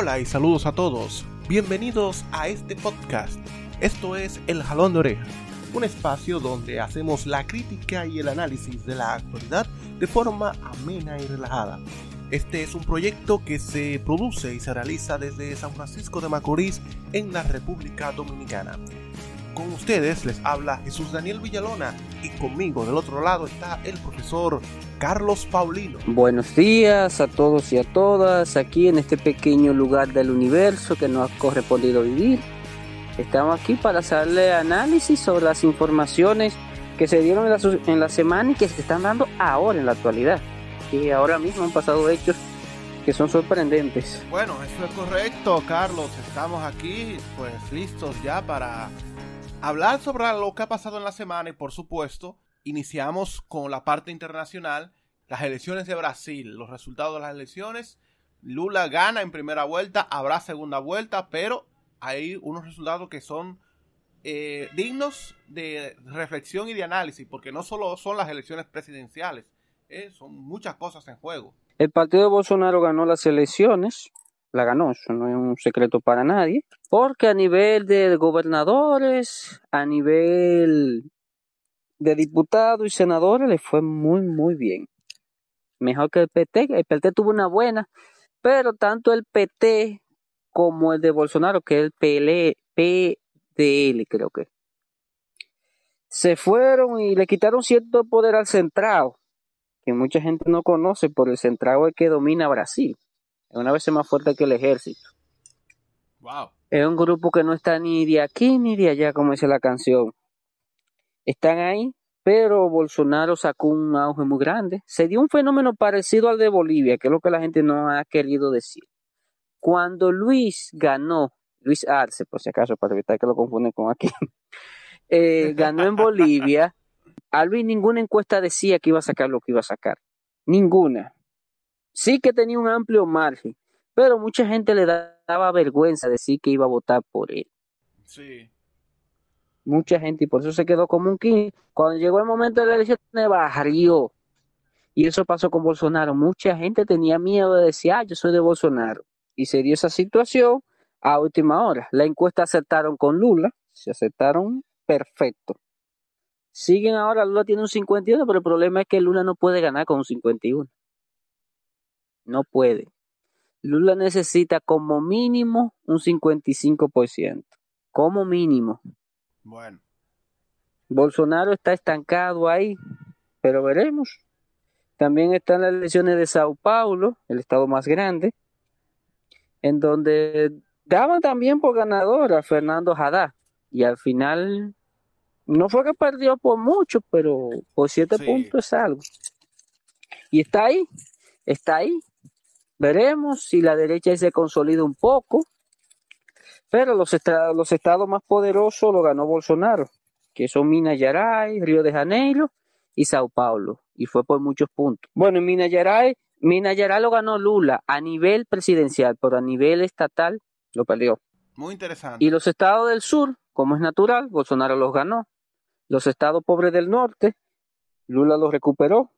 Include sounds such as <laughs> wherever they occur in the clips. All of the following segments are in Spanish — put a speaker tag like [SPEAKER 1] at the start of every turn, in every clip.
[SPEAKER 1] Hola y saludos a todos. Bienvenidos a este podcast. Esto es El Jalón de Oreja, un espacio donde hacemos la crítica y el análisis de la actualidad de forma amena y relajada. Este es un proyecto que se produce y se realiza desde San Francisco de Macorís en la República Dominicana. Con ustedes les habla Jesús Daniel Villalona y conmigo del otro lado está el profesor Carlos Paulino.
[SPEAKER 2] Buenos días a todos y a todas aquí en este pequeño lugar del universo que nos ha correspondido vivir. Estamos aquí para hacerle análisis sobre las informaciones que se dieron en la, en la semana y que se están dando ahora en la actualidad. Y ahora mismo han pasado hechos que son sorprendentes.
[SPEAKER 1] Bueno, eso es correcto, Carlos. Estamos aquí, pues listos ya para hablar sobre lo que ha pasado en la semana y por supuesto iniciamos con la parte internacional, las elecciones de Brasil, los resultados de las elecciones. Lula gana en primera vuelta, habrá segunda vuelta, pero hay unos resultados que son eh, dignos de reflexión y de análisis, porque no solo son las elecciones presidenciales, eh, son muchas cosas en juego.
[SPEAKER 2] El partido de Bolsonaro ganó las elecciones, la ganó, eso no es un secreto para nadie, porque a nivel de gobernadores, a nivel de diputados y senadores le fue muy, muy bien. Mejor que el PT, el PT tuvo una buena, pero tanto el PT como el de Bolsonaro, que es el PL, PDL creo que, se fueron y le quitaron cierto poder al centrado, que mucha gente no conoce por el centrado el que domina Brasil es una vez más fuerte que el ejército.
[SPEAKER 1] Wow.
[SPEAKER 2] Es un grupo que no está ni de aquí ni de allá, como dice la canción. Están ahí, pero Bolsonaro sacó un auge muy grande. Se dio un fenómeno parecido al de Bolivia, que es lo que la gente no ha querido decir. Cuando Luis ganó, Luis Arce, por si acaso, para evitar que lo confunden con aquí, <laughs> eh, ganó en Bolivia, a Luis ninguna encuesta decía que iba a sacar lo que iba a sacar. Ninguna. Sí que tenía un amplio margen, pero mucha gente le daba vergüenza decir que iba a votar por él.
[SPEAKER 1] Sí.
[SPEAKER 2] Mucha gente, y por eso se quedó como un king. Cuando llegó el momento de la elección, barrió. Y eso pasó con Bolsonaro. Mucha gente tenía miedo de decir, ah, yo soy de Bolsonaro. Y se dio esa situación a última hora. La encuesta aceptaron con Lula, se aceptaron perfecto. Siguen ahora, Lula tiene un 51, pero el problema es que Lula no puede ganar con un 51. No puede. Lula necesita como mínimo un 55%. Como mínimo.
[SPEAKER 1] Bueno.
[SPEAKER 2] Bolsonaro está estancado ahí, pero veremos. También están las elecciones de Sao Paulo, el estado más grande, en donde daban también por ganador a Fernando Haddad. Y al final, no fue que perdió por mucho, pero por siete puntos es algo. Y está ahí, está ahí. Veremos si la derecha se consolida un poco, pero los, los estados más poderosos lo ganó Bolsonaro, que son Minas Gerais, Río de Janeiro y Sao Paulo, y fue por muchos puntos. Bueno, en Minas Gerais, Minas Gerais lo ganó Lula a nivel presidencial, pero a nivel estatal lo perdió.
[SPEAKER 1] Muy interesante.
[SPEAKER 2] Y los estados del sur, como es natural, Bolsonaro los ganó. Los estados pobres del norte, Lula los recuperó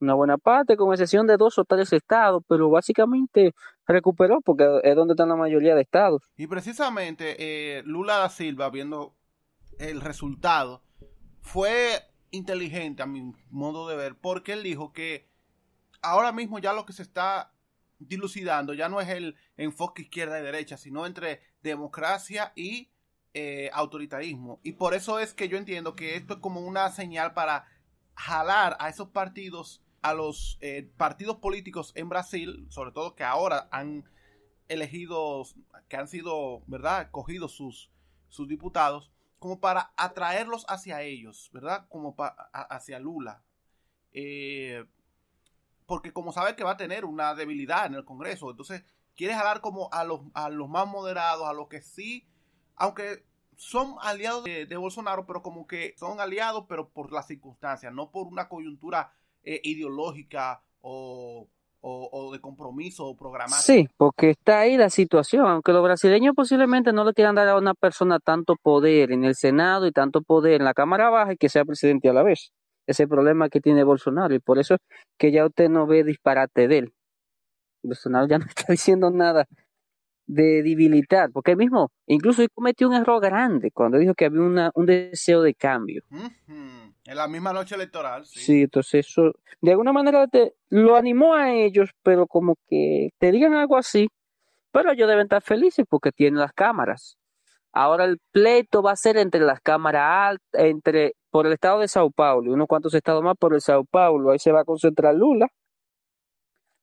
[SPEAKER 2] una buena parte, con excepción de dos o tres estados, pero básicamente recuperó porque es donde están la mayoría de estados.
[SPEAKER 1] Y precisamente eh, Lula da Silva, viendo el resultado, fue inteligente a mi modo de ver, porque él dijo que ahora mismo ya lo que se está dilucidando ya no es el enfoque izquierda y derecha, sino entre democracia y eh, autoritarismo. Y por eso es que yo entiendo que esto es como una señal para jalar a esos partidos a los eh, partidos políticos en Brasil, sobre todo que ahora han elegido, que han sido, ¿verdad?, cogidos sus, sus diputados, como para atraerlos hacia ellos, ¿verdad?, como hacia Lula. Eh, porque como sabe que va a tener una debilidad en el Congreso, entonces quiere jalar como a los, a los más moderados, a los que sí, aunque son aliados de, de Bolsonaro, pero como que son aliados, pero por las circunstancias, no por una coyuntura eh, ideológica o, de compromiso programático.
[SPEAKER 2] Sí, porque está ahí la situación, aunque los brasileños posiblemente no le quieran dar a una persona tanto poder en el Senado y tanto poder en la Cámara Baja y que sea presidente a la vez. Ese problema que tiene Bolsonaro y por eso que ya usted no ve disparate de él. Bolsonaro ya <laughs> no está diciendo nada de debilitar, porque él mismo incluso él cometió un error grande cuando dijo que había una, un deseo de cambio.
[SPEAKER 1] En la misma noche electoral, sí.
[SPEAKER 2] Entonces eso de alguna manera te, lo animó a ellos, pero como que te digan algo así, pero ellos deben estar felices porque tienen las cámaras. Ahora el pleito va a ser entre las cámaras altas, entre por el estado de Sao Paulo y unos cuantos estados más por el Sao Paulo, ahí se va a concentrar Lula.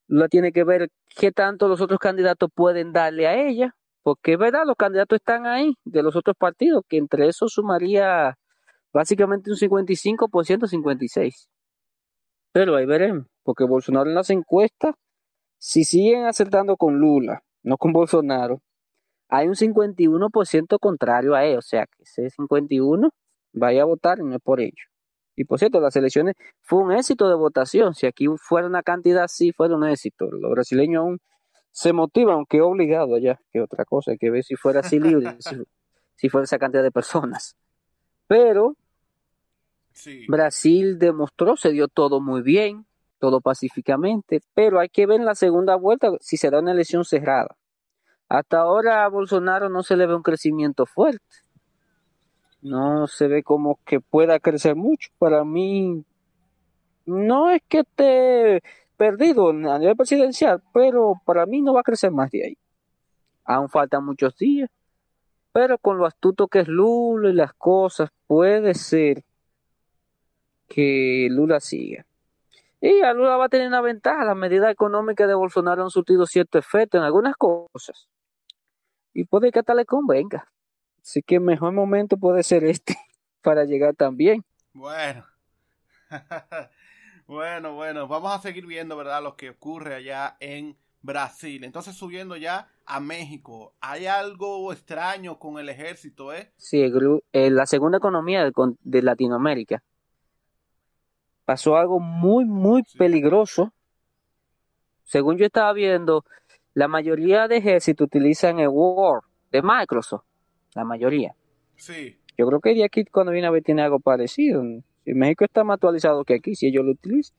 [SPEAKER 2] Lula tiene que ver qué tanto los otros candidatos pueden darle a ella, porque es verdad, los candidatos están ahí de los otros partidos, que entre esos sumaría básicamente un 55%, 56%. Pero ahí veremos, porque Bolsonaro en las encuestas, si siguen acertando con Lula, no con Bolsonaro, hay un 51% contrario a él, o sea que ese 51 vaya a votar y no es por ello. Y por cierto, las elecciones fue un éxito de votación. Si aquí fuera una cantidad así, fuera un éxito. Los brasileños aún se motivan, aunque obligado allá, que otra cosa, hay que ver si fuera así libre, <laughs> si, si fuera esa cantidad de personas. Pero Brasil demostró, se dio todo muy bien, todo pacíficamente, pero hay que ver en la segunda vuelta si será una elección cerrada. Hasta ahora a Bolsonaro no se le ve un crecimiento fuerte. No se ve como que pueda crecer mucho. Para mí, no es que esté perdido a nivel presidencial, pero para mí no va a crecer más de ahí. Aún faltan muchos días, pero con lo astuto que es Lula y las cosas, puede ser que Lula siga. Y a Lula va a tener una ventaja. Las medidas económicas de Bolsonaro han surtido cierto efecto en algunas cosas. Y puede que hasta le convenga. Así que el mejor momento puede ser este <laughs> para llegar también.
[SPEAKER 1] Bueno. <laughs> bueno, bueno. Vamos a seguir viendo, ¿verdad? Lo que ocurre allá en Brasil. Entonces, subiendo ya a México. Hay algo extraño con el ejército, ¿eh?
[SPEAKER 2] Sí, el eh, la segunda economía de, de Latinoamérica. Pasó algo muy, muy peligroso. Según yo estaba viendo, la mayoría de ejércitos utilizan el Word de Microsoft. La mayoría.
[SPEAKER 1] Sí.
[SPEAKER 2] Yo creo que de aquí cuando viene a ver tiene algo parecido. Si México está más actualizado que aquí, si ellos lo utilizan.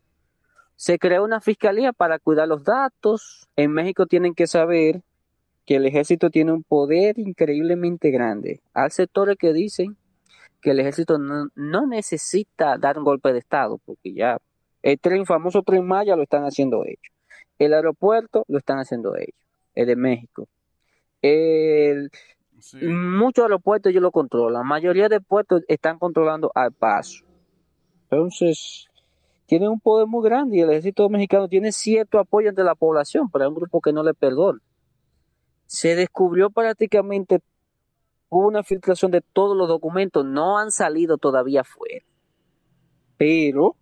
[SPEAKER 2] Se creó una fiscalía para cuidar los datos. En México tienen que saber que el ejército tiene un poder increíblemente grande. Hay sectores que dicen que el ejército no, no necesita dar un golpe de estado, porque ya el tren famoso tren Maya lo están haciendo ellos. El aeropuerto lo están haciendo ellos, el de México. El,
[SPEAKER 1] Sí.
[SPEAKER 2] Muchos aeropuertos ellos lo controlan. La mayoría de puertos están controlando al paso. Entonces, tienen un poder muy grande y el ejército mexicano tiene cierto apoyo entre la población, pero hay un grupo que no le perdona. Se descubrió prácticamente, hubo una filtración de todos los documentos, no han salido todavía afuera, pero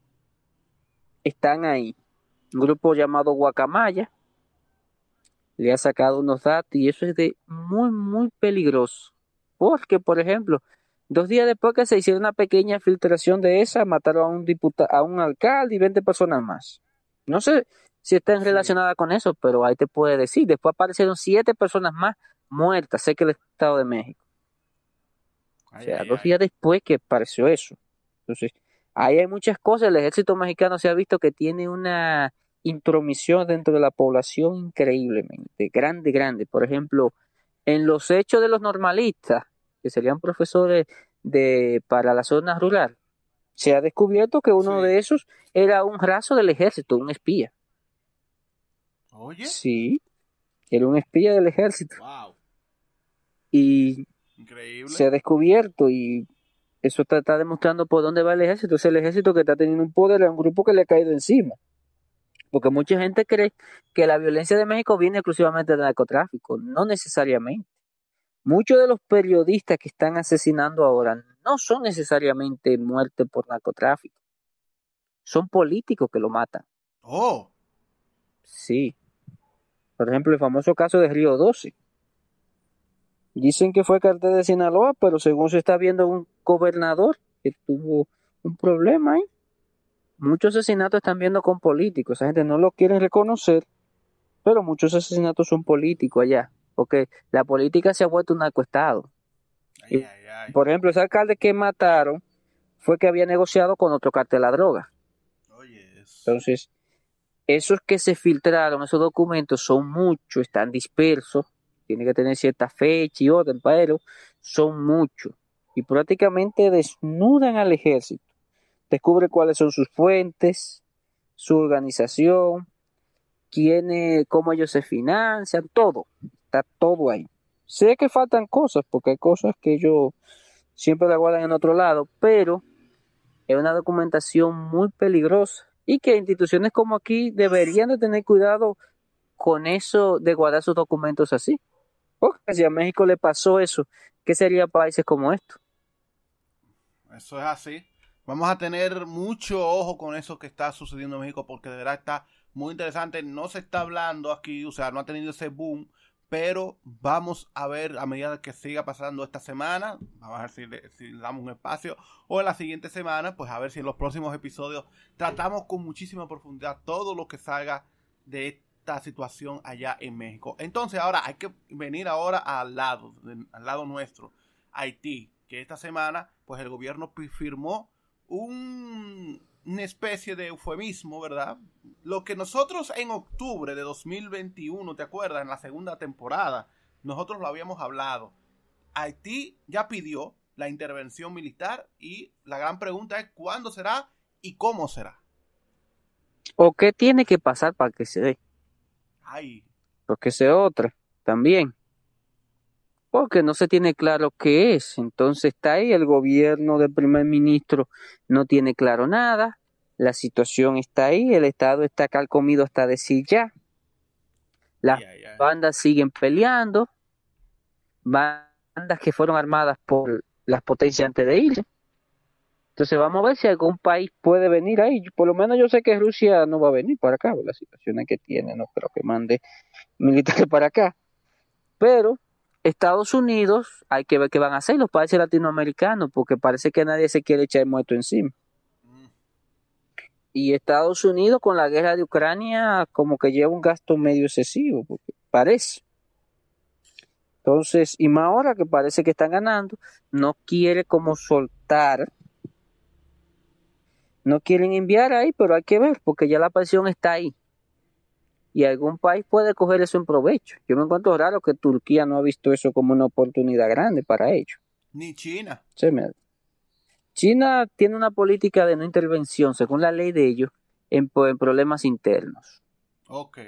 [SPEAKER 2] están ahí. Un grupo llamado Guacamaya le ha sacado unos datos y eso es de muy, muy peligroso. Porque, por ejemplo, dos días después que se hiciera una pequeña filtración de esa, mataron a un diputado, a un alcalde y 20 personas más. No sé si están
[SPEAKER 1] Sí.
[SPEAKER 2] relacionadas con eso, pero ahí te puede decir. Después aparecieron siete personas más muertas, sé que el Estado de México. O sea,
[SPEAKER 1] ay,
[SPEAKER 2] dos
[SPEAKER 1] ay.
[SPEAKER 2] días después que apareció eso. Entonces, ahí hay muchas cosas. El ejército mexicano se ha visto que tiene una intromisión dentro de la población increíblemente grande, grande. Por ejemplo, en los hechos de los normalistas, que serían profesores de para la zona rural, se ha descubierto que uno
[SPEAKER 1] Sí.
[SPEAKER 2] de esos era un raso del ejército, un espía.
[SPEAKER 1] Oye.
[SPEAKER 2] Sí, era un espía del ejército.
[SPEAKER 1] Wow.
[SPEAKER 2] Y
[SPEAKER 1] Increíble.
[SPEAKER 2] se ha descubierto y eso está, está demostrando por dónde va el ejército. Es el ejército que está teniendo un poder a un grupo que le ha caído encima. Porque mucha gente cree que la violencia de México viene exclusivamente del narcotráfico. No necesariamente. Muchos de los periodistas que están asesinando ahora no son necesariamente muertes por narcotráfico. Son políticos que lo matan.
[SPEAKER 1] Oh.
[SPEAKER 2] Sí. Por ejemplo, el famoso caso de Río 12. Dicen que fue cartel de Sinaloa, pero según se está viendo un gobernador que tuvo un problema ahí. Muchos asesinatos están viendo con políticos. Esa gente no lo quieren reconocer, pero muchos asesinatos son políticos allá. Porque la política se ha vuelto un narcoestado.
[SPEAKER 1] Ay, ay, ay.
[SPEAKER 2] Por ejemplo, ese alcalde que mataron fue que había negociado con otro cartel de la droga. Entonces, esos que se filtraron, esos documentos son muchos, están dispersos tiene que tener cierta fecha y orden, pero son muchos y prácticamente desnudan al ejército. Descubre cuáles son sus fuentes, su organización, quién, cómo ellos se financian, todo, está todo ahí. Sé que faltan cosas, porque hay cosas que ellos siempre la guardan en otro lado, pero es una documentación muy peligrosa y que instituciones como aquí deberían de tener cuidado con eso de guardar sus documentos así. Si a México le pasó eso, ¿qué sería países como esto?
[SPEAKER 1] Eso es así. Vamos a tener mucho ojo con eso que está sucediendo en México porque de verdad está muy interesante. No se está hablando aquí, o sea, no ha tenido ese boom, pero vamos a ver a medida que siga pasando esta semana, vamos a ver si le, si damos un espacio, o en la siguiente semana, pues a ver si en los próximos episodios tratamos con muchísima profundidad todo lo que salga de esta situación allá en México. Entonces ahora hay que venir ahora al lado, al lado nuestro, Haití, que esta semana pues el gobierno firmó un, una especie de eufemismo, ¿verdad? Lo que nosotros en octubre de 2021, ¿te acuerdas? En la segunda temporada, nosotros lo habíamos hablado. Haití ya pidió la intervención militar y la gran pregunta es cuándo será y cómo será.
[SPEAKER 2] ¿O qué tiene que pasar para que se dé?
[SPEAKER 1] Ay.
[SPEAKER 2] Porque sea otra también. Porque no se tiene claro qué es. Entonces está ahí, el gobierno del primer ministro no tiene claro nada. La situación está ahí, el Estado está calcomido hasta decir ya. Las bandas siguen peleando. Bandas que fueron armadas por las potencias antes de ir. Entonces vamos a ver si algún país puede venir ahí. Por lo menos yo sé que Rusia no va a venir para acá, por la situación que tiene, no creo que mande militares para acá. Pero Estados Unidos, hay que ver qué van a hacer los países latinoamericanos, porque parece que nadie se quiere echar muerto encima. Y Estados Unidos con la guerra de Ucrania como que lleva un gasto medio excesivo, porque parece. Entonces, y más ahora que parece que están ganando, no quiere como soltar no quieren enviar ahí, pero hay que ver, porque ya la presión está ahí. Y algún país puede coger eso en provecho. Yo me encuentro raro que Turquía no ha visto eso como una oportunidad grande para ellos.
[SPEAKER 1] Ni China.
[SPEAKER 2] China tiene una política de no intervención, según la ley de ellos, en, en problemas internos.
[SPEAKER 1] Ok.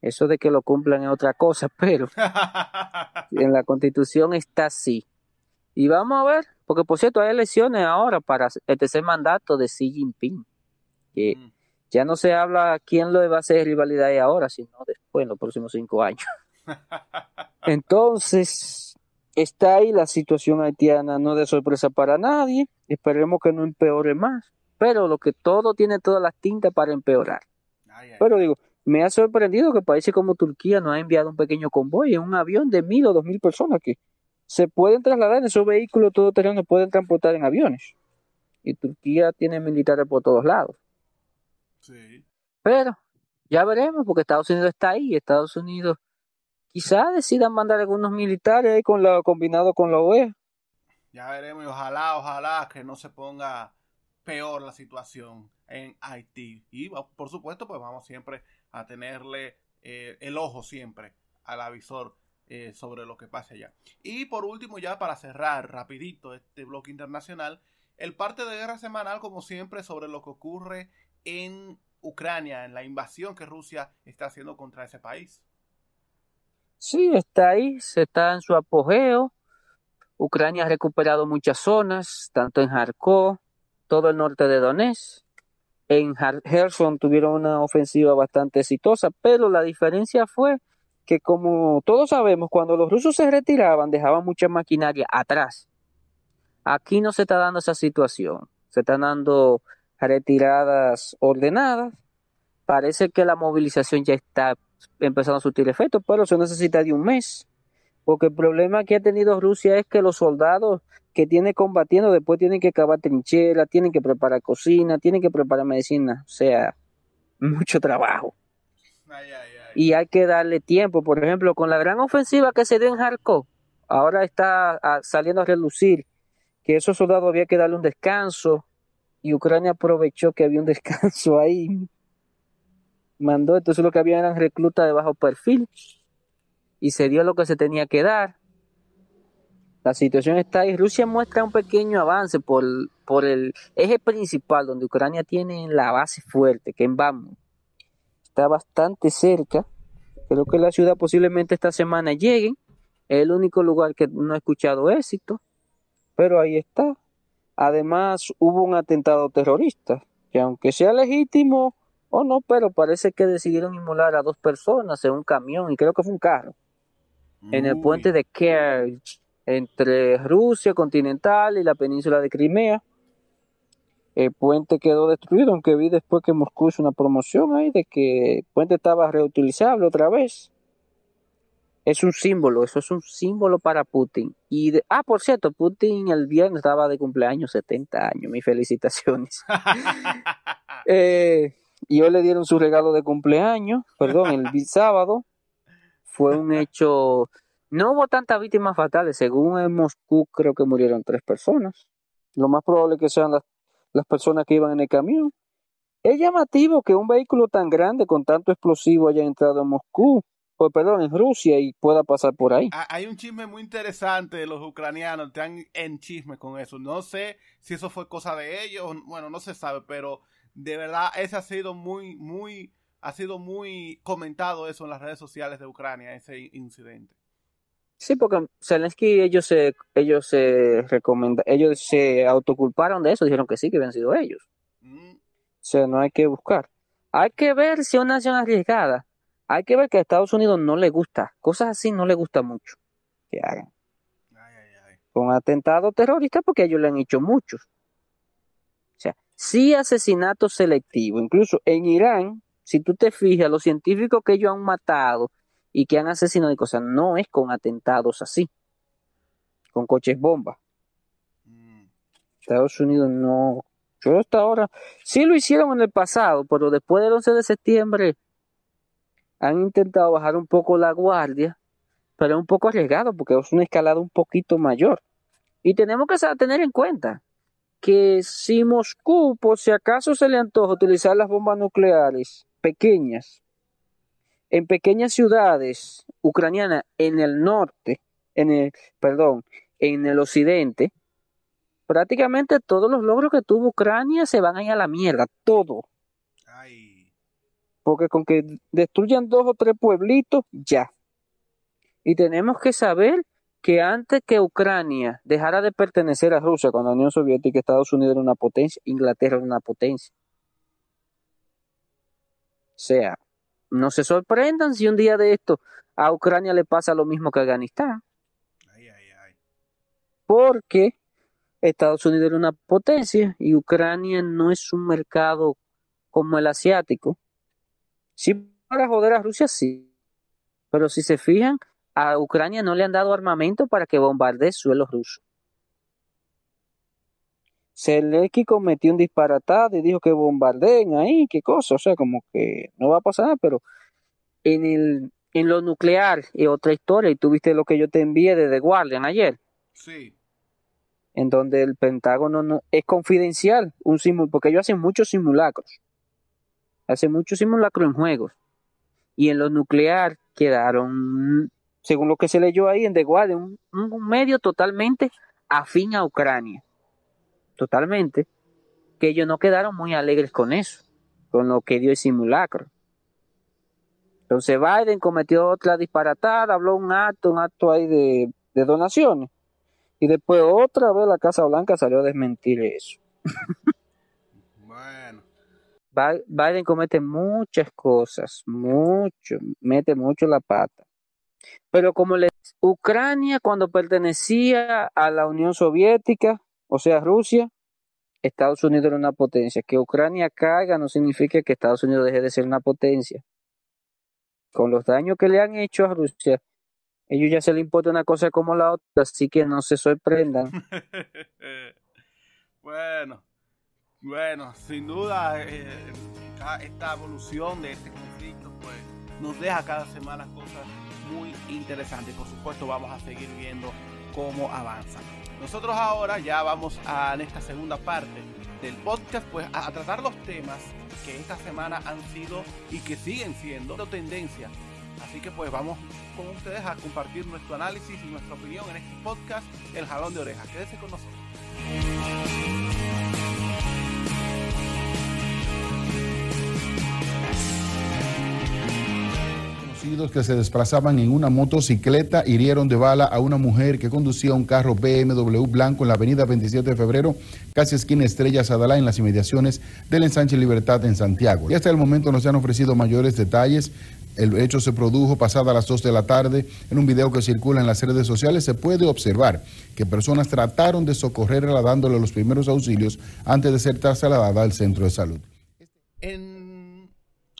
[SPEAKER 2] Eso de que lo cumplan es otra cosa, pero <laughs> en la constitución está así. Y vamos a ver, porque por cierto hay elecciones ahora para el tercer mandato de Xi Jinping. Que mm. ya no se habla quién lo va a hacer rivalidad ahora, sino después, en los próximos cinco años. <laughs> Entonces, está ahí la situación haitiana, no de sorpresa para nadie. Esperemos que no empeore más. Pero lo que todo tiene todas las tintas para empeorar. Pero digo, me ha sorprendido que países como Turquía no ha enviado un pequeño convoy en un avión de mil o dos mil personas que se pueden trasladar en esos vehículos todoterrenos, pueden transportar en aviones. Y Turquía tiene militares por todos lados.
[SPEAKER 1] Sí.
[SPEAKER 2] Pero ya veremos, porque Estados Unidos está ahí. Estados Unidos quizás decidan mandar algunos militares ahí con la, combinado con la OEA.
[SPEAKER 1] Ya veremos y ojalá, ojalá que no se ponga peor la situación en Haití. Y por supuesto, pues vamos siempre a tenerle eh, el ojo siempre al avisor eh, sobre lo que pase allá. Y por último, ya para cerrar rapidito este bloque internacional, el parte de guerra semanal, como siempre, sobre lo que ocurre en Ucrania, en la invasión que Rusia está haciendo contra ese país.
[SPEAKER 2] Sí, está ahí, se está en su apogeo. Ucrania ha recuperado muchas zonas, tanto en Kharkov, todo el norte de Donetsk. En Kherson tuvieron una ofensiva bastante exitosa, pero la diferencia fue que como todos sabemos, cuando los rusos se retiraban, dejaban mucha maquinaria atrás. Aquí no se está dando esa situación. Se están dando retiradas ordenadas. Parece que la movilización ya está empezando a surtir efecto, pero se necesita de un mes. Porque el problema que ha tenido Rusia es que los soldados que tiene combatiendo después tienen que cavar trincheras, tienen que preparar cocina, tienen que preparar medicina. O sea, mucho trabajo.
[SPEAKER 1] Ay, ay,
[SPEAKER 2] y hay que darle tiempo. Por ejemplo, con la gran ofensiva que se dio en Kharkov, ahora está ah, saliendo a relucir que esos soldados había que darle un descanso y Ucrania aprovechó que había un <laughs> descanso ahí. Mandó, entonces lo que había eran reclutas de bajo perfil. y se dio lo que se tenía que dar. La situación está ahí. Rusia muestra un pequeño avance por, por el eje principal donde Ucrania tiene la base fuerte, que en Bakhmut. Está bastante cerca. Creo que la ciudad posiblemente esta semana lleguen. Es el único lugar que no he escuchado éxito. Pero ahí está. Además, hubo un atentado terrorista, que aunque sea legítimo o no, pero parece que decidieron inmolar a dos personas en un camión y creo que fue un carro. En el puente de Kerch, entre Rusia continental y la península de Crimea. El puente quedó destruido, aunque vi después que Moscú hizo una promoción ahí de que el puente estaba reutilizable otra vez es un símbolo, eso es un símbolo para Putin. Y ah, por cierto, Putin el viernes estaba de cumpleaños, 70 años, mis felicitaciones. <laughs> eh, y hoy le dieron su regalo de cumpleaños, perdón, el sábado. Fue un hecho, no hubo tantas víctimas fatales, según en Moscú creo que murieron tres personas. Lo más probable que sean las, las personas que iban en el camión. Es llamativo que un vehículo tan grande con tanto explosivo haya entrado en Moscú pues perdón, en Rusia y pueda pasar por ahí.
[SPEAKER 1] Ah, hay un chisme muy interesante de los ucranianos, están en chisme con eso. No sé si eso fue cosa de ellos, bueno, no se sabe, pero de verdad ese ha sido muy, muy, ha sido muy comentado eso en las redes sociales de Ucrania, ese incidente.
[SPEAKER 2] Sí, porque Zelensky ellos se, ellos se recomenda, ellos se autoculparon de eso, dijeron que sí, que habían sido ellos. Mm. O sea, no hay que buscar. Hay que ver si una nación arriesgada hay que ver que a Estados Unidos no le gusta, cosas así no le gusta mucho que hagan. Con atentados terroristas porque ellos le han hecho muchos. O sea, sí asesinato selectivo, incluso en Irán, si tú te fijas, los científicos que ellos han matado y que han asesinado y cosas, no es con atentados así, con coches bomba. Mm. Estados Unidos no, yo hasta ahora, sí lo hicieron en el pasado, pero después del 11 de septiembre, han intentado bajar un poco la guardia, pero es un poco arriesgado porque es una escalada un poquito mayor. Y tenemos que tener en cuenta que si Moscú, por si acaso se le antoja utilizar las bombas nucleares pequeñas, en pequeñas ciudades ucranianas en el norte, en el, perdón, en el occidente, prácticamente todos los logros que tuvo Ucrania se van a ir a la mierda, todo. Porque con que destruyan dos o tres pueblitos, ya. Y tenemos que saber que antes que Ucrania dejara de pertenecer a Rusia con la Unión Soviética, Estados Unidos era una potencia, Inglaterra era una potencia. O sea, no se sorprendan si un día de esto a Ucrania le pasa lo mismo que a Afganistán. Porque Estados Unidos era una potencia y Ucrania no es un mercado como el asiático, Sí, para joder a Rusia, sí. Pero si se fijan, a Ucrania no le han dado armamento para que bombardee suelo ruso. Zelensky cometió un disparatado y dijo que bombardeen ahí, qué cosa, o sea, como que no va a pasar pero en, el, en lo nuclear y otra historia, y tuviste lo que yo te envié de The Guardian ayer.
[SPEAKER 1] Sí.
[SPEAKER 2] En donde el Pentágono no, es confidencial, un simul, porque ellos hacen muchos simulacros hace mucho simulacro en juegos. Y en lo nuclear quedaron, según lo que se leyó ahí en The Guardian, un, medio totalmente afín a Ucrania. Totalmente. Que ellos no quedaron muy alegres con eso, con lo que dio el simulacro. Entonces Biden cometió otra disparatada, habló un acto, un acto ahí de, de donaciones. Y después otra vez la Casa Blanca salió a desmentir eso. <laughs> Biden comete muchas cosas, mucho, mete mucho la pata. Pero como le Ucrania cuando pertenecía a la Unión Soviética, o sea, Rusia, Estados Unidos era una potencia. Que Ucrania caiga no significa que Estados Unidos deje de ser una potencia. Con los daños que le han hecho a Rusia, ellos ya se le importa una cosa como la otra, así que no se sorprendan. <laughs>
[SPEAKER 1] bueno, bueno, sin duda, eh, esta evolución de este conflicto pues, nos deja cada semana cosas muy interesantes. Por supuesto, vamos a seguir viendo cómo avanza. Nosotros ahora ya vamos a en esta segunda parte del podcast pues a, tratar los temas que esta semana han sido y que siguen siendo tendencia Así que pues vamos con ustedes a compartir nuestro análisis y nuestra opinión en este podcast, El Jalón de Orejas. Quédese con nosotros.
[SPEAKER 3] Que se desplazaban en una motocicleta hirieron de bala a una mujer que conducía un carro BMW blanco en la avenida 27 de febrero, casi esquina Estrella Sadalá, en las inmediaciones del ensanche Libertad en Santiago. Y hasta el momento no se han ofrecido mayores detalles. El hecho se produjo pasada las 2 de la tarde. En un video que circula en las redes sociales se puede observar que personas trataron de socorrerla dándole los primeros auxilios antes de ser trasladada al centro de salud.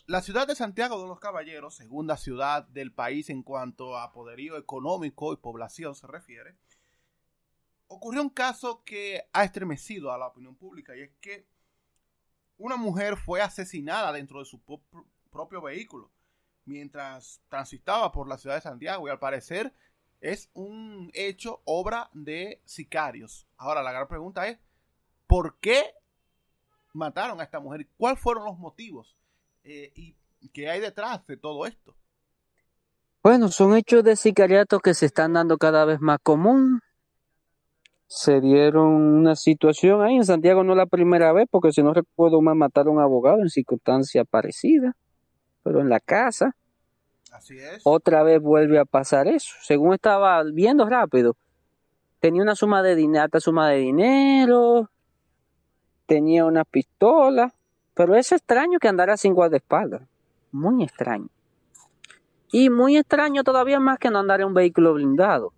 [SPEAKER 1] La ciudad de Santiago de los Caballeros, segunda ciudad del país en cuanto a poderío económico y población se refiere, ocurrió un caso que ha estremecido a la opinión pública y es que una mujer fue asesinada dentro de su propio vehículo mientras transitaba por la ciudad de Santiago y al parecer es un hecho obra de sicarios. Ahora la gran pregunta es, ¿por qué mataron a esta mujer? ¿Cuáles fueron los motivos? Eh, ¿Y qué hay detrás de todo esto?
[SPEAKER 2] Bueno, son hechos de sicariato que se están dando cada vez más común. Se dieron una situación ahí en Santiago, no la primera vez, porque si no recuerdo más, mataron a un abogado en circunstancia parecida, pero en la casa.
[SPEAKER 1] Así es.
[SPEAKER 2] Otra vez vuelve a pasar eso. Según estaba viendo rápido, tenía una suma de dinero, alta suma de dinero, tenía una pistola, pero es extraño que andara sin guardaespaldas. Muy extraño. Y muy extraño todavía más que no andar en un vehículo blindado.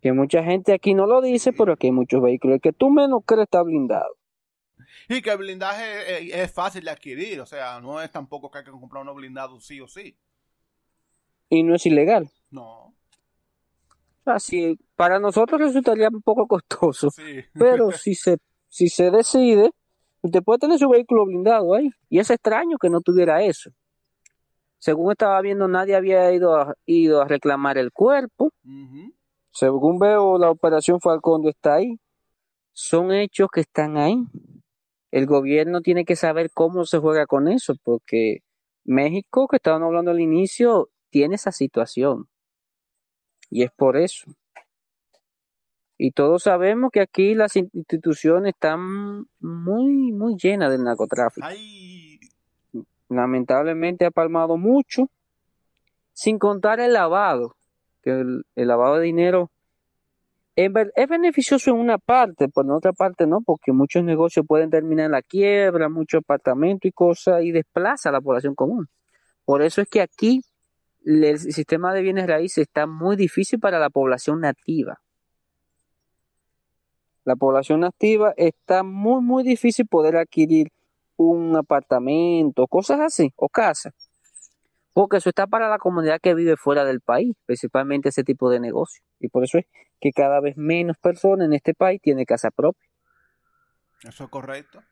[SPEAKER 2] Que mucha gente aquí no lo dice, pero aquí hay muchos vehículos que tú menos crees está blindado.
[SPEAKER 1] Y que el blindaje eh, es fácil de adquirir, o sea, no es tampoco que hay que comprar uno blindado sí o sí.
[SPEAKER 2] Y no es ilegal.
[SPEAKER 1] No.
[SPEAKER 2] Así, para nosotros resultaría un poco costoso, pero <laughs> si se si se decide, usted puede tener su vehículo blindado ahí. Y es extraño que no tuviera eso. Según estaba viendo, nadie había ido a, ido a reclamar el cuerpo. Según veo, la operación Falcón está ahí. Son hechos que están ahí. El gobierno tiene que saber cómo se juega con eso, porque México, que estaban hablando al inicio, tiene esa situación. Y es por eso. Y todos sabemos que aquí las instituciones están muy, muy llenas del narcotráfico. Lamentablemente ha palmado mucho, sin contar el lavado, que el, lavado de dinero es, beneficioso en una parte, pero en otra parte no, porque muchos negocios pueden terminar en la quiebra, muchos apartamentos y cosas, y desplaza a la población común. Por eso es que aquí el sistema de bienes raíces está muy difícil para la población nativa la población activa está muy, muy difícil poder adquirir un apartamento, cosas así, o casa. Porque eso está para la comunidad que vive fuera del país, principalmente ese tipo de negocio. Y por eso es que cada vez menos personas en este país tienen casa propia.
[SPEAKER 1] Eso es correcto.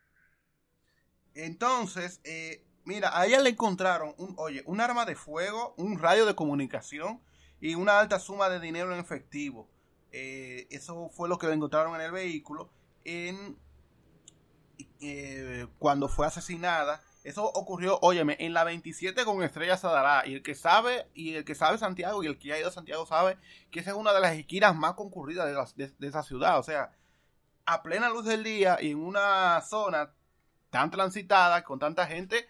[SPEAKER 1] Entonces, eh, mira, a ella le encontraron, un, oye, un arma de fuego, un radio de comunicación y una alta suma de dinero en efectivo. Eh, eso fue lo que encontraron en el vehículo en, eh, cuando fue asesinada. Eso ocurrió, óyeme, en la 27 con Estrella Sadará. Y el que sabe, y el que sabe Santiago, y el que ha ido a Santiago sabe que esa es una de las esquinas más concurridas de, esa ciudad. O sea, a plena luz del día y en una zona tan transitada, con tanta gente,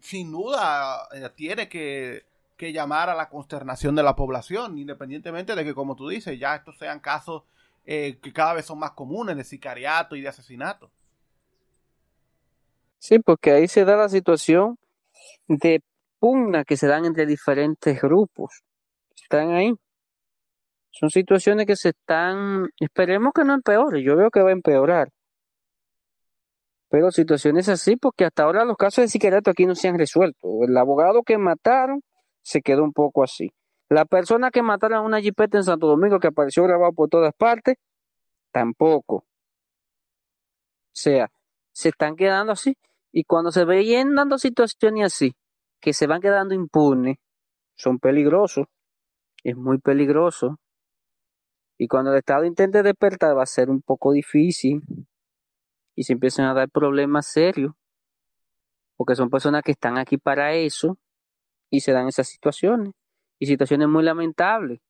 [SPEAKER 1] sin duda eh, tiene que que llamar a la consternación de la población, independientemente de que, como tú dices, ya estos sean casos eh, que cada vez son más comunes de sicariato y de asesinato.
[SPEAKER 2] Sí, porque ahí se da la situación de pugna que se dan entre diferentes grupos. Están ahí. Son situaciones que se están, esperemos que no empeore, yo veo que va a empeorar. Pero situaciones así, porque hasta ahora los casos de sicariato aquí no se han resuelto. El abogado que mataron se quedó un poco así. La persona que mataron a una jipeta en Santo Domingo que apareció grabado por todas partes, tampoco. O sea, se están quedando así. Y cuando se ven dando situaciones así, que se van quedando impunes, son peligrosos. Es muy peligroso. Y cuando el Estado intente despertar va a ser un poco difícil. Y se empiezan a dar problemas serios. porque son personas que están aquí para eso y se dan esas situaciones y situaciones muy lamentables.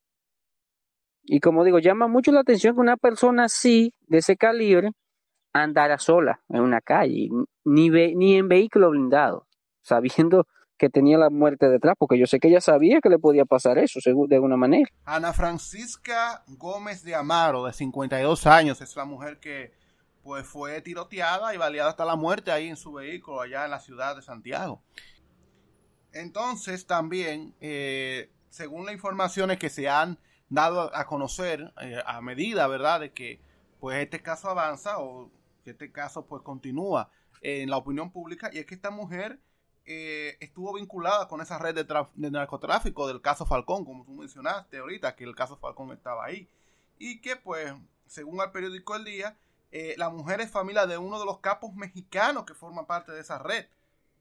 [SPEAKER 2] Y como digo, llama mucho la atención que una persona así, de ese calibre, andara sola en una calle, ni, ni en vehículo blindado, <laughs> sabiendo que tenía la muerte detrás, porque yo sé que ella sabía que le podía pasar eso, de alguna manera.
[SPEAKER 1] Ana Francisca Gómez de Amaro, de 52 años, es la mujer que pues fue tiroteada y baleada hasta la muerte ahí en su vehículo, allá en la ciudad de Santiago. Entonces también, eh, según las informaciones que se han dado a conocer eh, a medida, ¿verdad?, de que pues este caso avanza o que este caso pues continúa en la opinión pública y es que esta mujer eh, estuvo vinculada con esa red de, narcotráfico del caso Falcón, como tú mencionaste ahorita, que el caso Falcón estaba ahí. Y que pues, según el periódico El Día, eh, la mujer es familia de uno de los capos mexicanos que forma parte de esa red.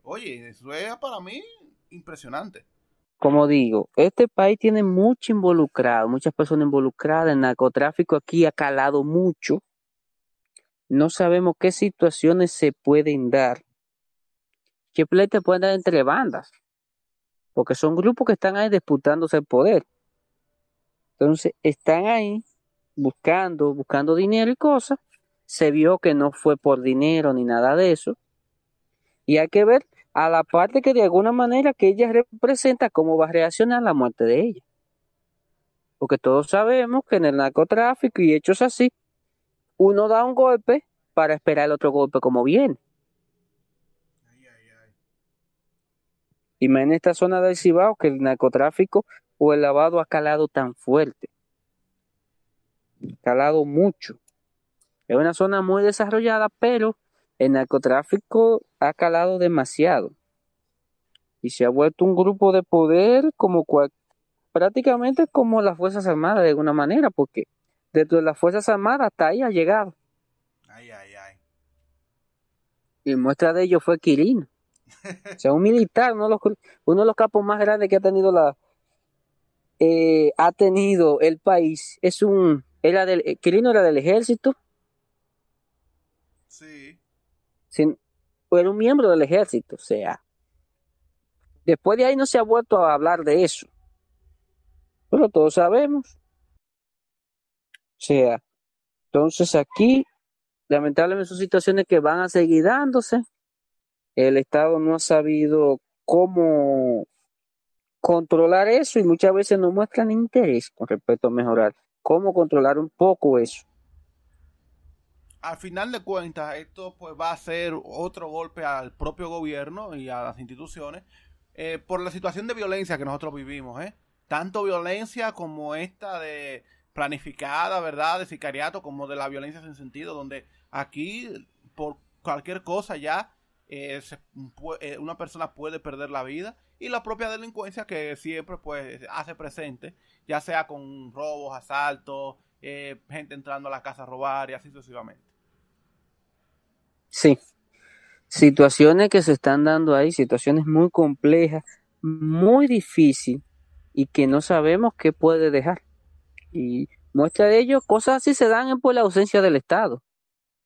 [SPEAKER 1] Oye, eso es para mí impresionante.
[SPEAKER 2] Como digo, este país tiene mucho involucrado, muchas personas involucradas, el narcotráfico aquí ha calado mucho. No sabemos qué situaciones se pueden dar ¿Qué pleito pueden dar entre bandas? Porque son grupos que están ahí disputándose el poder. Entonces, están ahí buscando, buscando dinero y cosas. Se vio que no fue por dinero ni nada de eso. Y hay que ver a la parte que de alguna manera que ella representa cómo va a reaccionar a la muerte de ella. Porque todos sabemos que en el narcotráfico y hechos así, uno da un golpe para esperar el otro golpe como viene. Y más en esta zona del Cibao que el narcotráfico o el lavado ha calado tan fuerte. Calado mucho. Es una zona muy desarrollada, pero el narcotráfico ha calado demasiado. Y se ha vuelto un grupo de poder como prácticamente como las Fuerzas Armadas de alguna manera, porque dentro de las Fuerzas Armadas hasta ahí ha llegado.
[SPEAKER 1] Ay, ay, ay.
[SPEAKER 2] Y muestra de ello fue Quirino. O sea, un militar, uno de los, uno de los capos más grandes que ha tenido la eh, ha tenido el país, es un era del eh, Quirino era del ejército.
[SPEAKER 1] Sí.
[SPEAKER 2] Sin, era un miembro del ejército, o sea. Después de ahí no se ha vuelto a hablar de eso. Pero todos sabemos. O sea, entonces aquí, lamentablemente son situaciones que van a seguir dándose el Estado no ha sabido cómo controlar eso y muchas veces no muestran interés con respecto a mejorar. ¿Cómo controlar un poco eso?
[SPEAKER 1] Al final de cuentas, esto pues va a ser otro golpe al propio gobierno y a las instituciones eh, por la situación de violencia que nosotros vivimos, ¿eh? Tanto violencia como esta de planificada, ¿verdad? De sicariato, como de la violencia sin sentido, donde aquí por cualquier cosa ya eh, eh, una persona puede perder la vida y la propia delincuencia que siempre pues hace presente, ya sea con robos, asaltos, eh, gente entrando a la casa a robar y así sucesivamente.
[SPEAKER 2] Sí, situaciones que se están dando ahí, situaciones muy complejas, muy difíciles y que no sabemos qué puede dejar. Y muestra de ello, cosas así se dan por la ausencia del Estado,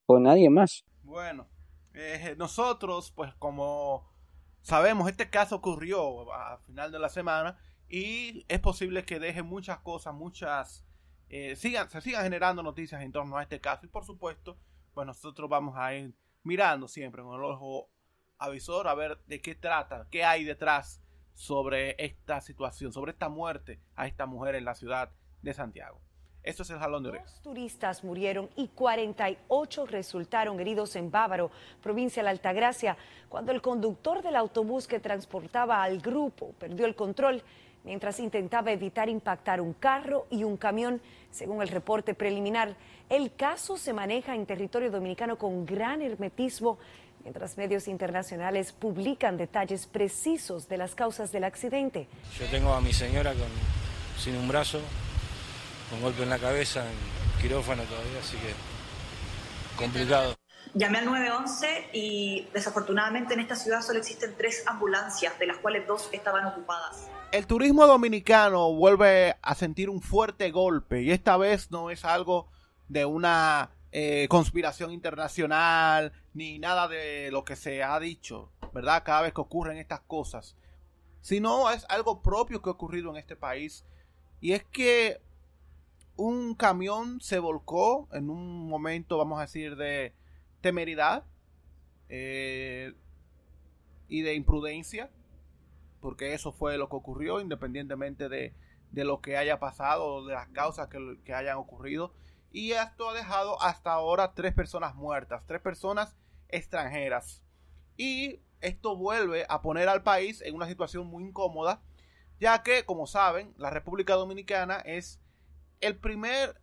[SPEAKER 2] por nadie más.
[SPEAKER 1] Bueno, eh, nosotros, pues como sabemos, este caso ocurrió a final de la semana y es posible que deje muchas cosas, muchas, eh, sigan, se sigan generando noticias en torno a este caso y por supuesto, pues nosotros vamos a ir mirando siempre con el ojo avisor a ver de qué trata, qué hay detrás sobre esta situación, sobre esta muerte a esta mujer en la ciudad de Santiago. Esto es el Jalón de Orejas.
[SPEAKER 4] Dos turistas murieron y 48 resultaron heridos en Bávaro, provincia de la Altagracia, cuando el conductor del autobús que transportaba al grupo perdió el control mientras intentaba evitar impactar un carro y un camión. Según el reporte preliminar, el caso se maneja en territorio dominicano con gran hermetismo, mientras medios internacionales publican detalles precisos de las causas del accidente.
[SPEAKER 5] Yo tengo a mi señora con, sin un brazo, con golpe en la cabeza, en quirófano todavía, así que complicado.
[SPEAKER 6] Llamé al 911 y desafortunadamente en esta ciudad solo existen tres ambulancias, de las cuales dos estaban ocupadas.
[SPEAKER 1] El turismo dominicano vuelve a sentir un fuerte golpe y esta vez no es algo de una eh, conspiración internacional ni nada de lo que se ha dicho ¿verdad? Cada vez que ocurren estas cosas, sino es algo propio que ha ocurrido en este país. Y es que un camión se volcó en un momento, vamos a decir, de temeridad eh, y de imprudencia, porque eso fue lo que ocurrió, independientemente de, lo que haya pasado o de las causas que, que hayan ocurrido. Y esto ha dejado hasta ahora tres personas muertas, tres personas extranjeras. Y esto vuelve a poner al país en una situación muy incómoda, ya que, como saben, la República Dominicana es el primer,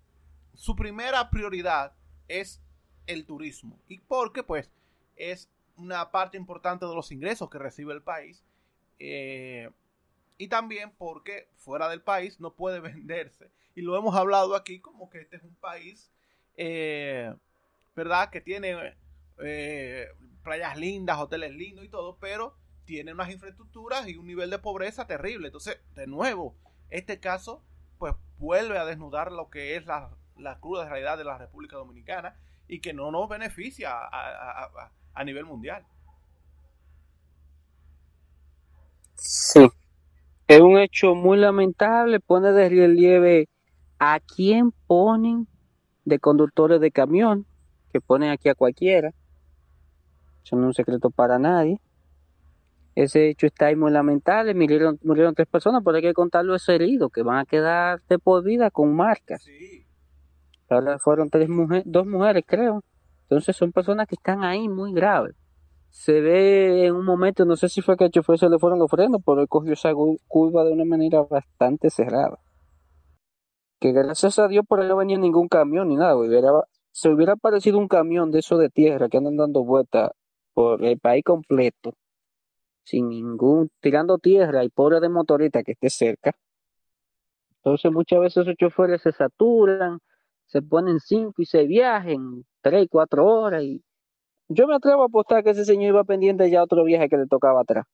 [SPEAKER 1] su primera prioridad es el turismo. Y porque, pues, es una parte importante de los ingresos que recibe el país. Eh, y también porque fuera del país no puede <laughs> venderse. Y lo hemos hablado aquí como que este es un país, eh, ¿verdad? Que tiene eh, playas lindas, hoteles lindos y todo, pero tiene unas infraestructuras y un nivel de pobreza terrible. Entonces, de nuevo, este caso pues vuelve a desnudar lo que es la, la cruda realidad de la República Dominicana y que no nos beneficia a, nivel mundial.
[SPEAKER 2] Sí, es un hecho muy lamentable, pone de relieve a quién ponen de conductores de camión, que ponen aquí a cualquiera. Eso no es un secreto para nadie. Ese hecho está ahí muy lamentable. Murieron, murieron tres personas, pero hay que contar los heridos que van a quedar de por vida con marcas. Sí. Ahora fueron tres mujeres, dos mujeres, creo. Entonces son personas que están ahí muy graves. Se ve en un momento, no sé si fue que el chofer se le fueron los frenos, pero él cogió esa curva de una manera bastante cerrada. Que gracias a Dios por ahí no venía ningún camión ni nada. se hubiera aparecido un camión de eso de tierra que andan dando vueltas por el país completo, sin ningún, tirando tierra y pobre de motorista que esté cerca. Entonces muchas veces esos choferes se saturan, se ponen cinco y se viajen tres, cuatro horas y yo me atrevo a apostar que ese señor iba pendiente ya otro viaje que le tocaba atrás.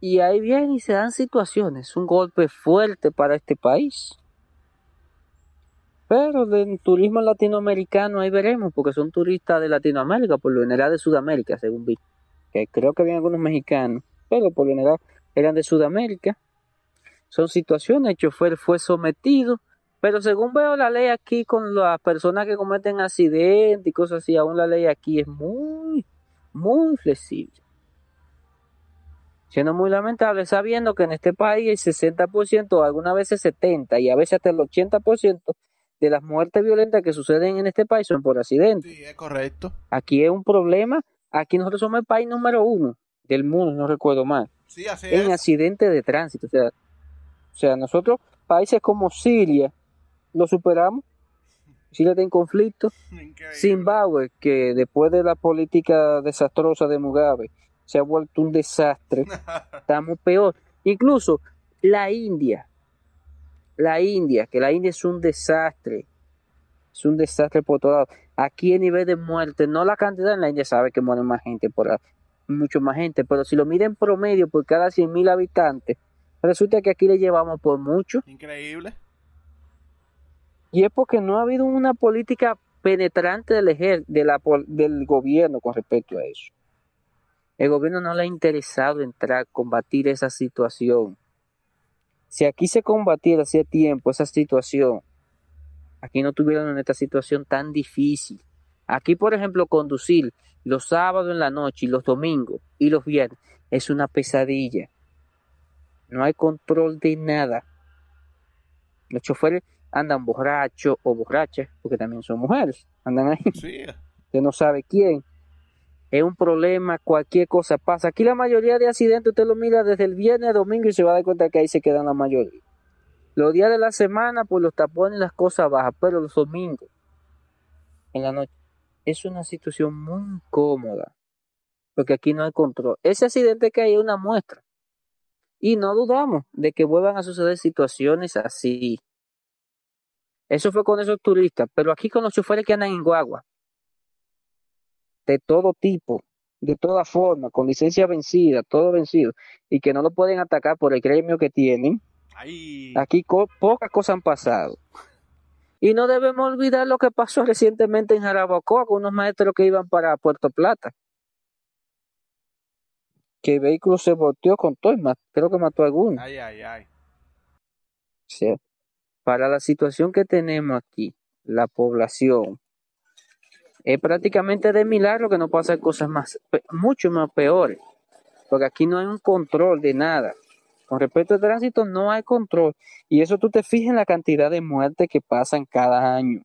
[SPEAKER 2] Y ahí viene y se dan situaciones, un golpe fuerte para este país. Pero del turismo latinoamericano ahí veremos, porque son turistas de Latinoamérica, por lo general de Sudamérica, según vi. Que creo que había algunos mexicanos, pero por lo general eran de Sudamérica. Son situaciones, el chofer fue sometido, pero según veo la ley aquí con las personas que cometen accidentes y cosas así, aún la ley aquí es muy, muy flexible. Siendo muy lamentable, sabiendo que en este país el 60%, algunas veces 70% y a veces hasta el 80% de las muertes violentas que suceden en este país son por accidentes.
[SPEAKER 1] Sí, es correcto.
[SPEAKER 2] Aquí es un problema. Aquí nosotros somos el país número uno del mundo, no recuerdo mal.
[SPEAKER 1] Sí, así
[SPEAKER 2] en accidentes de tránsito. O sea, o sea, nosotros, países como Siria, lo superamos. Siria está en conflicto. Zimbabue, que después de la política desastrosa de Mugabe, se ha vuelto un desastre. <laughs> Estamos peor. Incluso la India, la India, que la India es un desastre. Es un desastre por todo lado. Aquí a nivel de muerte, no la cantidad en la India sabe que muere más gente por mucho más gente, pero si lo miden promedio por cada 100.000 habitantes, resulta que aquí le llevamos por mucho.
[SPEAKER 1] Increíble.
[SPEAKER 2] Y es porque no ha habido una política penetrante del, de la, del gobierno con respecto a eso. El gobierno no le ha interesado entrar, combatir esa situación. Si aquí se combatiera hace tiempo esa situación, aquí no tuvieran esta situación tan difícil. Aquí, por ejemplo, conducir los sábados en la noche y los domingos y los viernes es una pesadilla. No hay control de nada. Los choferes andan borrachos o borrachas, porque también son mujeres, andan ahí. Sí. Usted no sabe quién es un problema, cualquier cosa pasa. Aquí la mayoría de accidentes usted lo mira desde el viernes a domingo y se va a dar cuenta que ahí se quedan la mayoría. Los días de la semana, pues los tapones y las cosas bajas, pero los domingos, en la noche, es una situación muy cómoda, porque aquí no hay control. Ese accidente que hay es una muestra. Y no dudamos de que vuelvan a suceder situaciones así. Eso fue con esos turistas, pero aquí con los choferes que andan en guagua, de todo tipo, de toda forma, con licencia vencida, todo vencido, y que no lo pueden atacar por el gremio que tienen, aquí pocas cosas han pasado. Y no debemos olvidar lo que pasó recientemente en Jarabacoa con unos maestros que iban para Puerto Plata. Que el vehículo se volteó con todo, y creo que mató a alguno.
[SPEAKER 1] Ay, ay, ay.
[SPEAKER 2] O sea, para la situación que tenemos aquí, la población, es prácticamente de milagro que no pasan cosas más, mucho más peores, porque aquí no hay un control de nada. Con respecto al tránsito, no hay control. Y eso tú te fijas en la cantidad de muertes que pasan cada año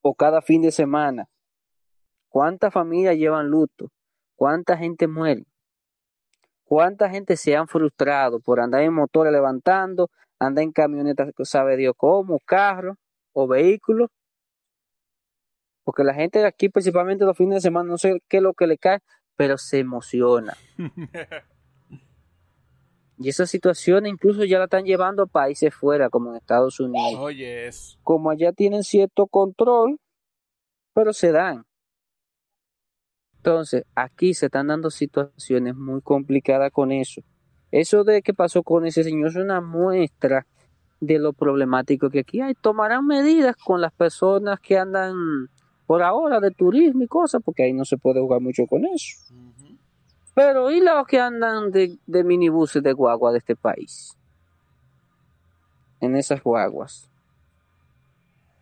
[SPEAKER 2] o cada fin de semana. ¿Cuántas familias llevan luto? ¿Cuánta gente muere? ¿Cuánta gente se han frustrado por andar en motores levantando, andar en camionetas, sabe Dios cómo, carros o vehículos? Porque la gente de aquí, principalmente los fines de semana, no sé qué es lo que le cae, pero se emociona. <laughs> Y esas situaciones incluso ya la están llevando a países fuera, como en Estados Unidos. Como allá tienen cierto control, pero se dan. Entonces, aquí se están dando situaciones muy complicadas con eso. Eso de que pasó con ese señor es una muestra de lo problemático que aquí hay. Tomarán medidas con las personas que andan por ahora de turismo y cosas, porque ahí no se puede jugar mucho con eso. Pero ¿y los que andan de, de minibuses de guagua de este país? En esas guaguas.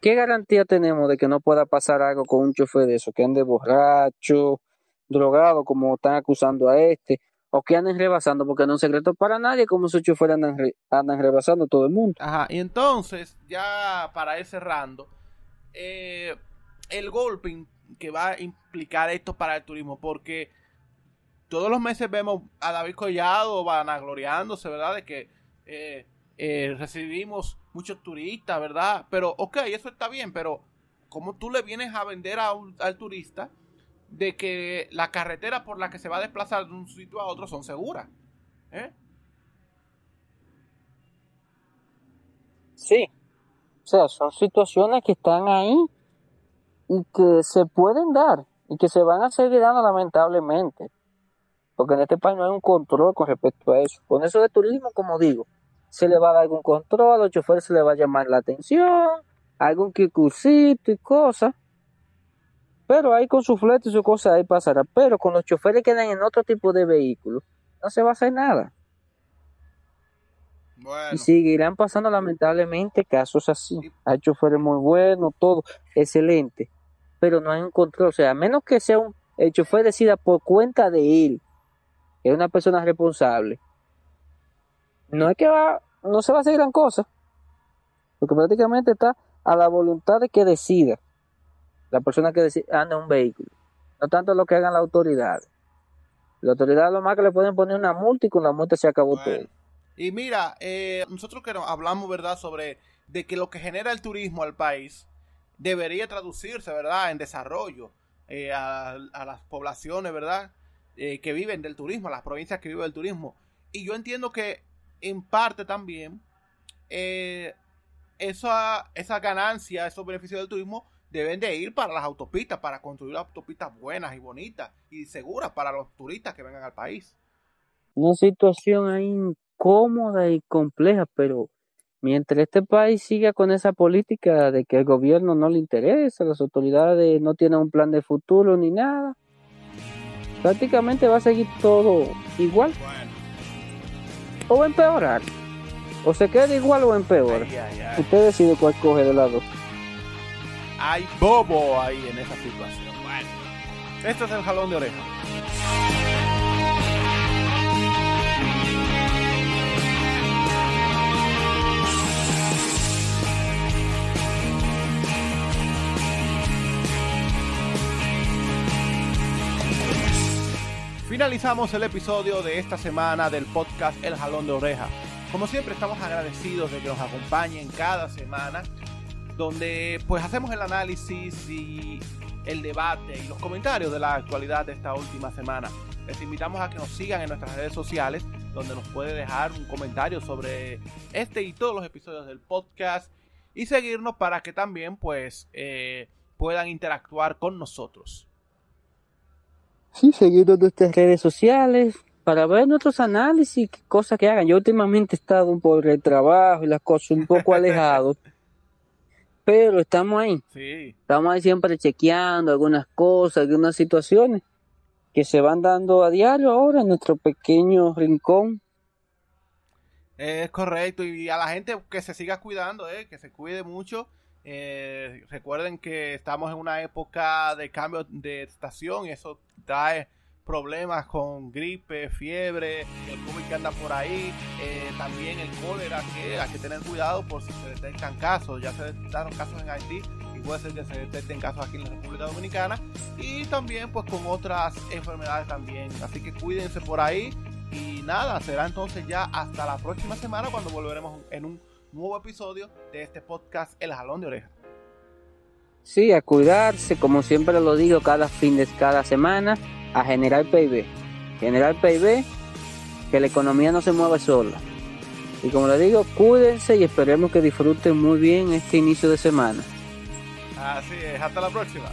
[SPEAKER 2] ¿Qué garantía tenemos de que no pueda pasar algo con un chofer de eso? Que ande borracho, drogado, como están acusando a este, o que anden rebasando, porque no es secreto para nadie como esos choferes andan, andan rebasando todo el mundo.
[SPEAKER 1] Ajá, y entonces, ya para ir cerrando, eh, el golpe que va a implicar esto para el turismo, porque todos los meses vemos a David Collado vanagloriándose, ¿verdad? De que eh, eh, recibimos muchos turistas, ¿verdad? Pero, ok, eso está bien, pero ¿cómo tú le vienes a vender al turista de que la carretera por la que se va a desplazar de un sitio a otro son seguras? ¿Eh?
[SPEAKER 2] Sí. O sea, son situaciones que están ahí y que se pueden dar y que se van a seguir dando lamentablemente. Porque en este país no hay un control con respecto a eso. Con eso de turismo, como digo, se le va a dar algún control, a los choferes se le va a llamar la atención, algún kikucito y cosas. Pero ahí con su flete y su cosa ahí pasará. Pero con los choferes que andan en otro tipo de vehículos, no se va a hacer nada.
[SPEAKER 1] Bueno.
[SPEAKER 2] Y seguirán pasando lamentablemente casos así.
[SPEAKER 1] Sí.
[SPEAKER 2] Hay choferes muy buenos, todo excelente, pero no hay un control. O sea, a menos que sea un, el chofer decida por cuenta de él, que es una persona responsable, no es que va, no se va a hacer gran cosa, porque prácticamente está a la voluntad de que decida la persona que anda en un vehículo, no tanto lo que hagan las autoridades. La autoridad lo más que le pueden poner una multa y con la multa se acabó
[SPEAKER 1] Bueno.
[SPEAKER 2] todo.
[SPEAKER 1] Y mira, eh, nosotros que hablamos, ¿verdad?, sobre de que lo que genera el turismo al país debería traducirse, ¿verdad?, en desarrollo eh, a, a las poblaciones, ¿verdad?, eh, que viven del turismo, a las provincias que viven del turismo. Y yo entiendo que en parte también eh, esa, esa ganancia, esos beneficios del turismo deben de ir para las autopistas, para construir autopistas buenas y bonitas y seguras para los turistas que vengan al país.
[SPEAKER 2] una situación ahí incómoda y compleja, pero mientras este país siga con esa política de que el gobierno no le interesa, las autoridades no tienen un plan de futuro ni nada, prácticamente va a seguir todo igual
[SPEAKER 1] Bueno.
[SPEAKER 2] o va a empeorar. O se queda igual o empeora. Usted decide cuál coge de lado.
[SPEAKER 1] Hay bobo ahí en esa situación. Bueno, este es el jalón de oreja. Finalizamos el episodio de esta semana del podcast El Jalón de Oreja. Como siempre estamos agradecidos de que nos acompañen cada semana donde pues hacemos el análisis y el debate y los comentarios de la actualidad de esta última semana. Les invitamos a que nos sigan en nuestras redes sociales, donde nos puede dejar un comentario sobre este y todos los episodios del podcast y seguirnos para que también pues eh, puedan interactuar con nosotros.
[SPEAKER 2] Sí, seguido nuestras redes sociales para ver nuestros análisis, cosas que hagan. Yo últimamente he estado un poco el trabajo y las cosas un poco <laughs> alejado, pero estamos ahí.
[SPEAKER 1] Sí,
[SPEAKER 2] Estamos ahí siempre chequeando algunas cosas, algunas situaciones que se van dando a diario ahora en nuestro pequeño rincón.
[SPEAKER 1] Es correcto, y a la gente que se siga cuidando, eh, que se cuide mucho. Eh, recuerden que estamos en una época de cambio de estación y eso trae problemas con gripe, fiebre, el COVID que anda por ahí, eh, también el cólera, que hay que tener cuidado por si se detectan casos, ya se detectaron casos en Haití y puede ser que se detecten casos aquí en la República Dominicana. Y también pues con otras enfermedades también, así que cuídense por ahí. Y nada, será entonces ya hasta la próxima semana cuando volveremos en un nuevo episodio de este podcast El Jalón de Oreja.
[SPEAKER 2] Sí, a cuidarse, como siempre lo digo, cada fin de cada semana a generar PIB. Generar PIB, que la economía no se mueva sola. Y como le digo, cuídense y esperemos que disfruten muy bien este inicio de semana.
[SPEAKER 1] Así es, hasta la próxima.